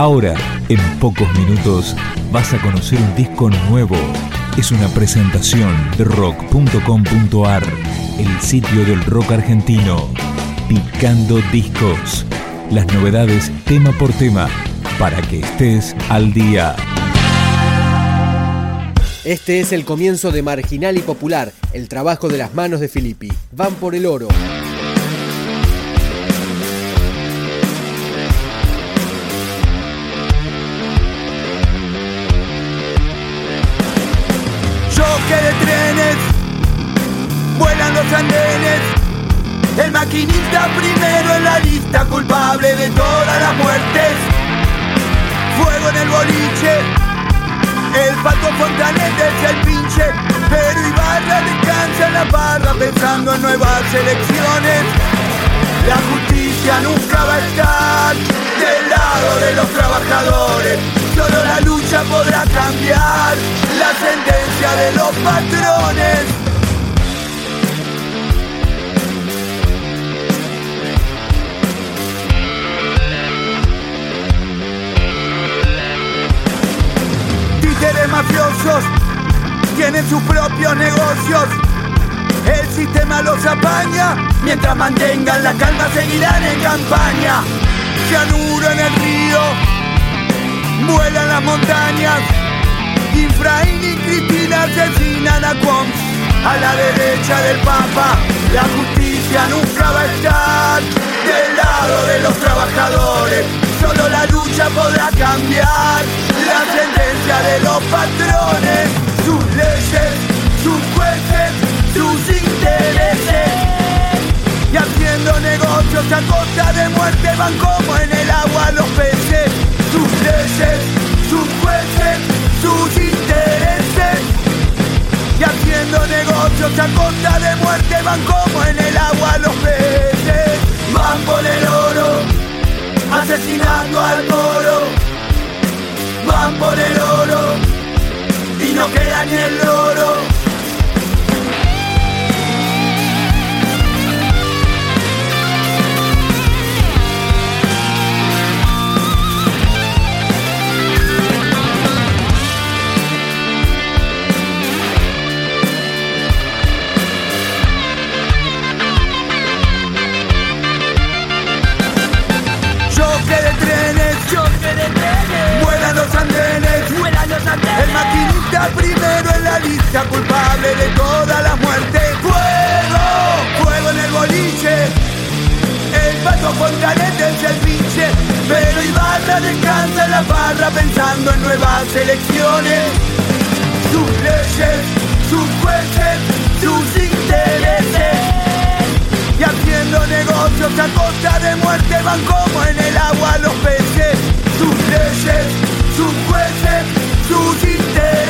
Ahora, en pocos minutos, vas a conocer un disco nuevo. Es una presentación de rock.com.ar, el sitio del rock argentino. Picando discos. Las novedades tema por tema, para que estés al día. Este es el comienzo de Marginal y Popular, el trabajo de las manos de Filippi. Van por el oro. Los andenes. El maquinista primero en la lista, culpable de todas las muertes. Fuego en el boliche, el pato fontanete es el pinche, pero Ibarra descansa en la barra pensando en nuevas elecciones. La justicia nunca va a estar del lado de los trabajadores. Solo la lucha podrá cambiar la sentencia de los patrones. Mafiosos tienen sus propios negocios. El sistema los apaña, mientras mantengan la calma seguirán en campaña. Cianuro en el río, vuelan las montañas. Infraín y Cristina asesinan a Quons, a la derecha del Papa. La justicia nunca va a estar del lado de los trabajadores Solo la lucha podrá cambiar la sentencia de los patrones, sus leyes, sus jueces, sus intereses. Y haciendo negocios a costa de muerte van como en el agua los peces, sus leyes, sus jueces, sus intereses. Y haciendo negocios a costa de muerte van como en el agua los peces, van asesinando al moro. Van por el oro y no queda ni el oro. Pensando en nuevas elecciones. Sus leyes, sus jueces, sus intereses. Y haciendo negocios a costa de muerte van como en el agua los peces. Sus leyes, sus jueces, sus intereses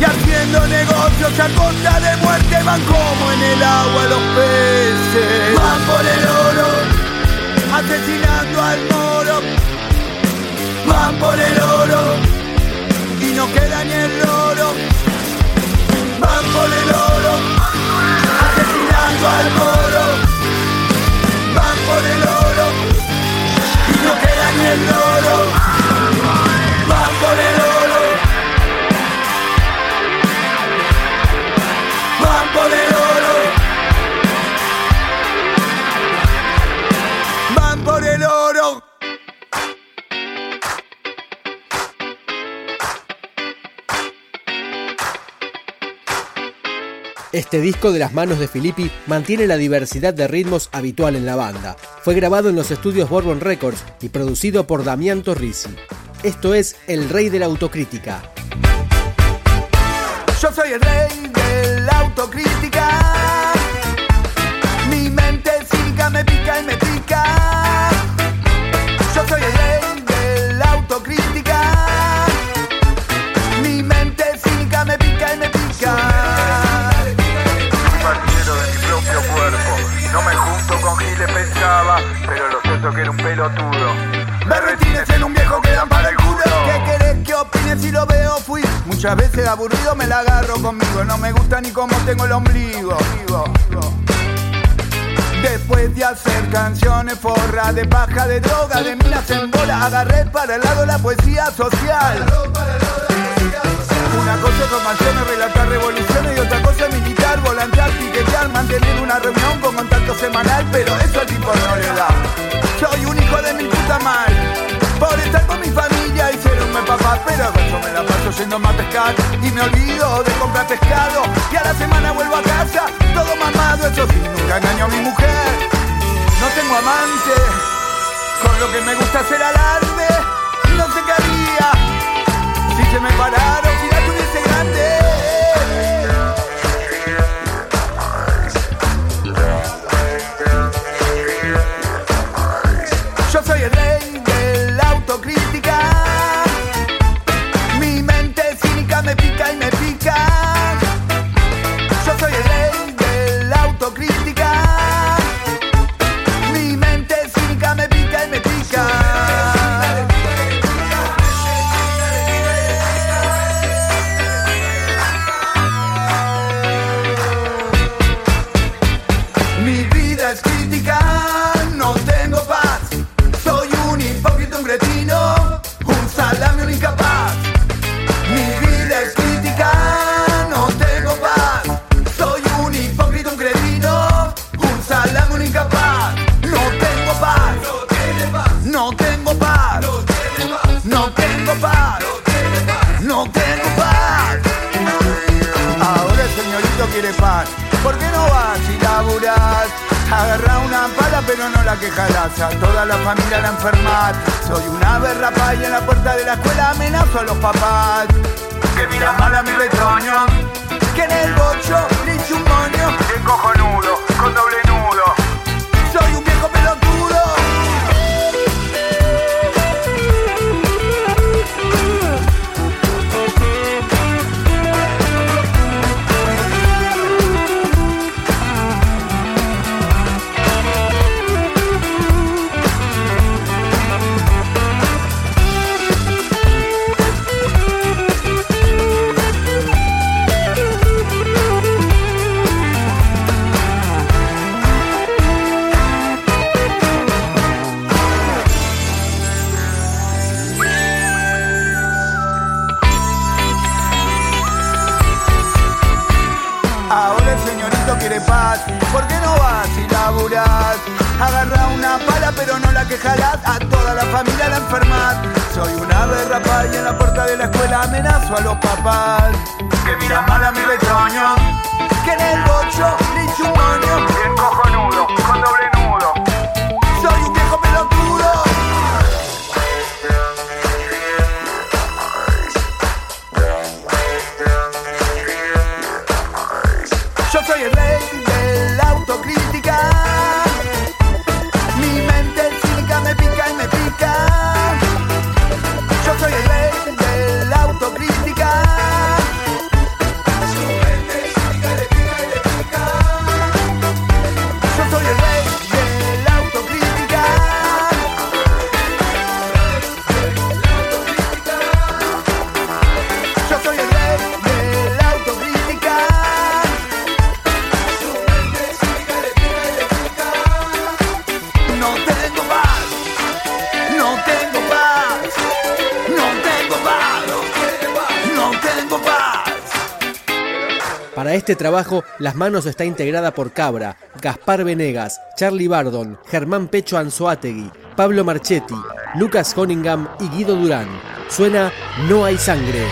y haciendo negocios a costa de muerte van como en el agua los peces. Van por el oro, asesinando al moro. Van por el oro y no queda ni el oro. Van el oro, Este disco de las manos de Filippi mantiene la diversidad de ritmos habitual en la banda. Fue grabado en los estudios Bourbon Records y producido por Damián Torrisi. Esto es El Rey de la Autocrítica. Yo soy el rey de la autocrítica. Mi mente cínica me pica y me pica. Yo soy el rey aburrido, me la agarro conmigo. No me gusta ni cómo tengo el ombligo. Después de hacer canciones forra de paja, de droga, de minas en bola, agarré para el lado la poesía social. Una cosa es romanciones, relatar revoluciones y otra cosa es militar, volantear, piquetear, mantener una reunión con contacto semanal, pero eso al tipo no le da. Soy un hijo de mi puta madre, por estar con mi familia un papá, pero yo me la paso yendo a pescar me olvido de comprar pescado y a la semana vuelvo a casa, todo mamado, eso sí, nunca engaño a mi mujer. No tengo amante, con lo que me gusta hacer alarde, no sé qué quiere paz. ¿Por qué no vas y laburás? Agarra una pala pero no la quejarás. A toda la familia la enfermar Soy una berrapa y en la puerta de la escuela amenazo a los papás. Que mira mal a mi retoño. Que en el bocho le un moño. Que cojonudo, con doble nudo. Soy un quiere paz. ¿Por qué no vas y laburás? Agarra una pala pero no la quejarás. A toda la familia la enfermas. Soy una berrapa y en la puerta de la escuela amenazo a los papás. Que mira mal a mi retoño. Que en el bocho le hice un moño. Bien cojonudo, Yo soy el rey de la autocrítica. Este trabajo, Las Manos está integrada por Cabra, Gaspar Venegas, Charlie Bardon, Germán Pecho Anzoátegui, Pablo Marchetti, Lucas Honingham y Guido Durán. Suena No hay sangre.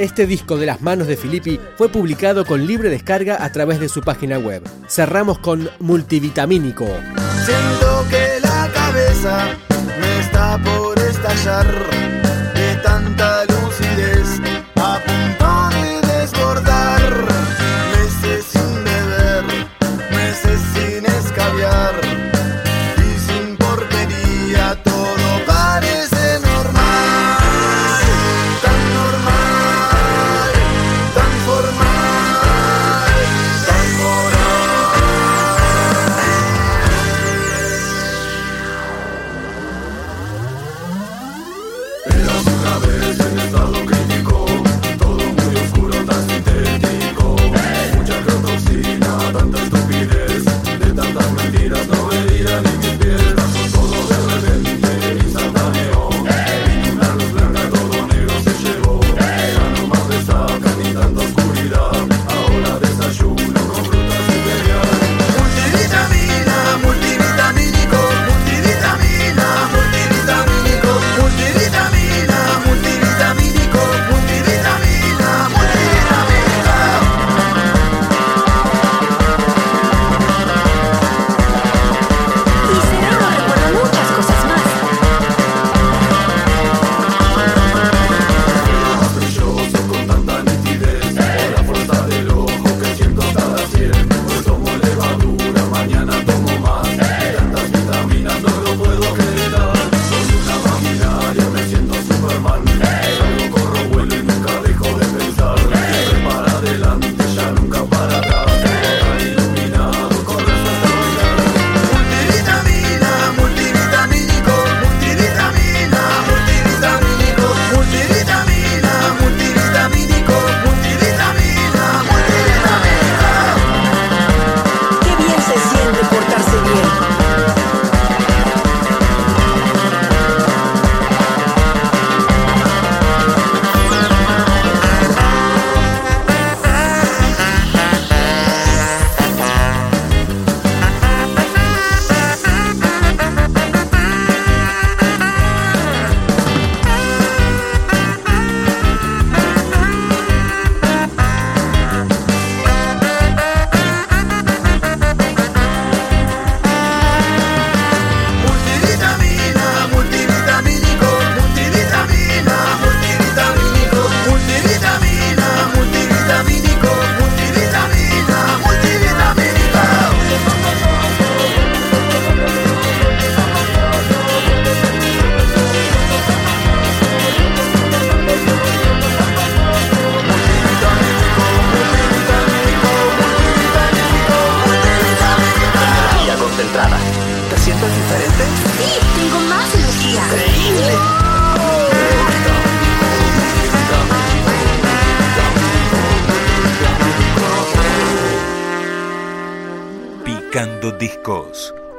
Este disco de las manos de Filippi fue publicado con libre descarga a través de su página web. Cerramos con Multivitamínico. Siento que la cabeza me está por estallar.